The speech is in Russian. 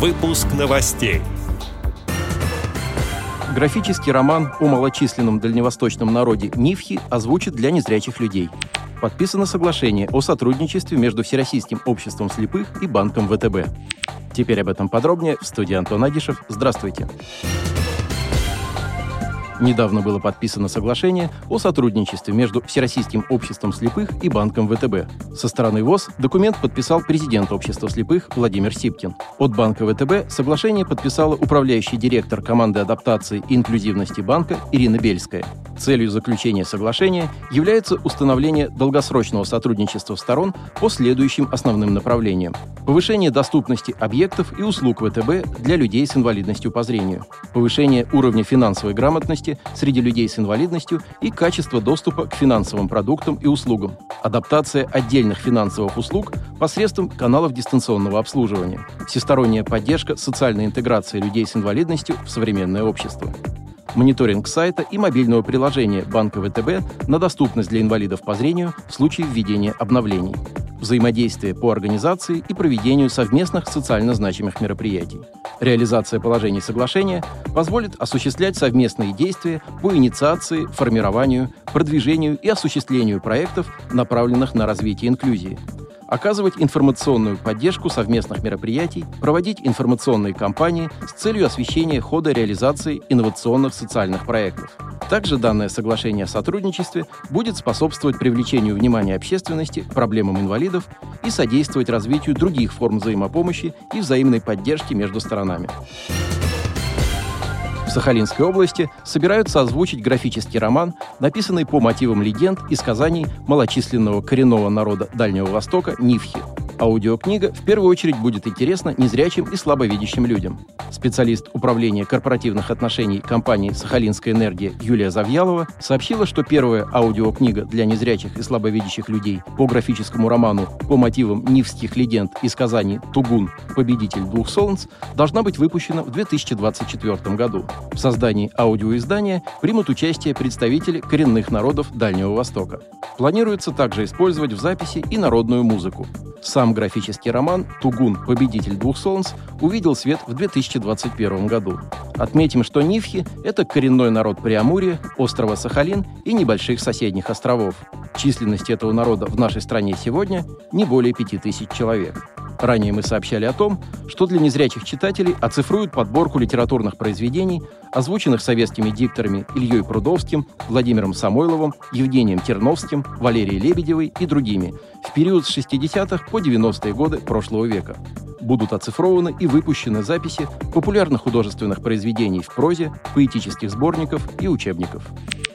Выпуск новостей. Графический роман о малочисленном дальневосточном народе Нивхи озвучит для незрячих людей. Подписано соглашение о сотрудничестве между Всероссийским обществом слепых и Банком ВТБ. Теперь об этом подробнее в студии Антон Агишев. Здравствуйте. Здравствуйте. Недавно было подписано соглашение о сотрудничестве между Всероссийским обществом слепых и Банком ВТБ. Со стороны ВОЗ документ подписал президент общества слепых Владимир Сипкин. От Банка ВТБ соглашение подписала управляющий директор команды адаптации и инклюзивности банка Ирина Бельская. Целью заключения соглашения является установление долгосрочного сотрудничества сторон по следующим основным направлениям. Повышение доступности объектов и услуг ВТБ для людей с инвалидностью по зрению. Повышение уровня финансовой грамотности среди людей с инвалидностью и качество доступа к финансовым продуктам и услугам, адаптация отдельных финансовых услуг посредством каналов дистанционного обслуживания, всесторонняя поддержка социальной интеграции людей с инвалидностью в современное общество мониторинг сайта и мобильного приложения Банка ВТБ на доступность для инвалидов по зрению в случае введения обновлений взаимодействие по организации и проведению совместных социально значимых мероприятий. Реализация положений соглашения позволит осуществлять совместные действия по инициации, формированию, продвижению и осуществлению проектов, направленных на развитие инклюзии, оказывать информационную поддержку совместных мероприятий, проводить информационные кампании с целью освещения хода реализации инновационных социальных проектов. Также данное соглашение о сотрудничестве будет способствовать привлечению внимания общественности к проблемам инвалидов и содействовать развитию других форм взаимопомощи и взаимной поддержки между сторонами. В Сахалинской области собираются озвучить графический роман, написанный по мотивам легенд и сказаний малочисленного коренного народа Дальнего Востока Нивхи – Аудиокнига в первую очередь будет интересна незрячим и слабовидящим людям. Специалист управления корпоративных отношений компании «Сахалинская энергия» Юлия Завьялова сообщила, что первая аудиокнига для незрячих и слабовидящих людей по графическому роману по мотивам нивских легенд и сказаний «Тугун. Победитель двух солнц» должна быть выпущена в 2024 году. В создании аудиоиздания примут участие представители коренных народов Дальнего Востока. Планируется также использовать в записи и народную музыку. Сам графический роман «Тугун. Победитель двух солнц» увидел свет в 2021 году. Отметим, что Нивхи – это коренной народ Приамурья, острова Сахалин и небольших соседних островов. Численность этого народа в нашей стране сегодня не более 5000 человек. Ранее мы сообщали о том, что для незрячих читателей оцифруют подборку литературных произведений, озвученных советскими дикторами Ильей Прудовским, Владимиром Самойловым, Евгением Терновским, Валерией Лебедевой и другими в период с 60-х по 90-е годы прошлого века. Будут оцифрованы и выпущены записи популярных художественных произведений в прозе, поэтических сборников и учебников.